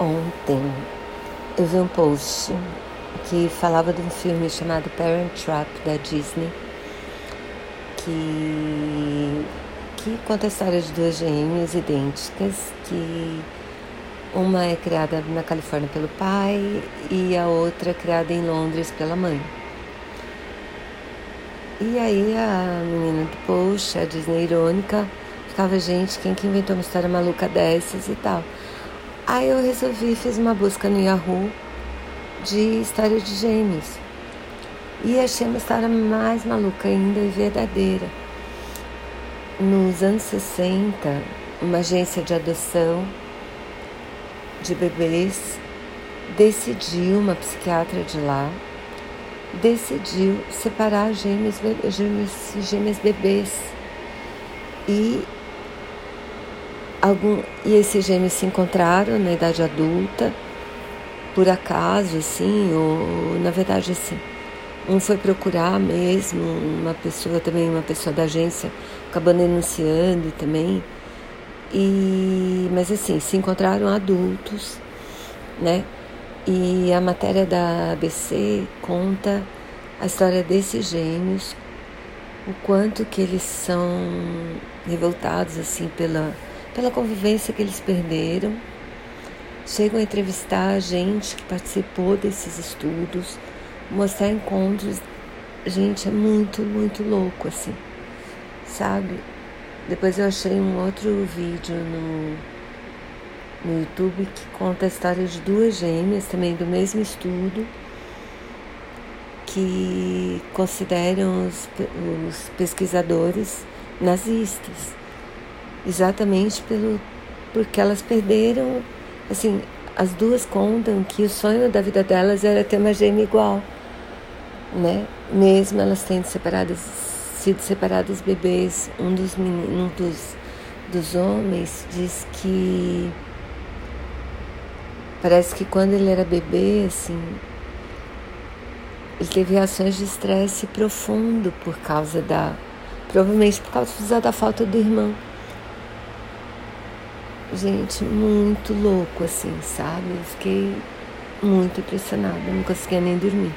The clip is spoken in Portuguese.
Ontem eu vi um post que falava de um filme chamado Parent Trap da Disney, que, que conta a história de duas gêmeas idênticas, que uma é criada na Califórnia pelo pai e a outra é criada em Londres pela mãe. E aí a menina do post, a Disney irônica, ficava, gente, quem que inventou uma história maluca dessas e tal. Aí eu resolvi, fiz uma busca no Yahoo de história de gêmeos. E achei uma história mais maluca ainda e verdadeira. Nos anos 60, uma agência de adoção de bebês decidiu, uma psiquiatra de lá, decidiu separar gêmeos, gêmeos, gêmeas bebês. E Algum, e esses gêmeos se encontraram na idade adulta, por acaso, assim, ou na verdade, assim. Um foi procurar mesmo, uma pessoa também, uma pessoa da agência, acabou denunciando também. E, mas assim, se encontraram adultos, né? E a matéria da ABC conta a história desses gêmeos, o quanto que eles são revoltados assim pela pela convivência que eles perderam. Chegam a entrevistar a gente que participou desses estudos, mostrar encontros. Gente, é muito, muito louco assim, sabe? Depois eu achei um outro vídeo no, no YouTube que conta a história de duas gêmeas, também do mesmo estudo, que consideram os, os pesquisadores nazistas exatamente pelo porque elas perderam, assim, as duas contam que o sonho da vida delas era ter uma gêmea igual, né? Mesmo elas tendo separadas, sido separadas bebês, um dos meninos, um dos, dos homens diz que parece que quando ele era bebê, assim, ele teve reações de estresse profundo por causa da, provavelmente por causa da falta do irmão. Gente, muito louco assim, sabe? Eu fiquei muito impressionada, não conseguia nem dormir.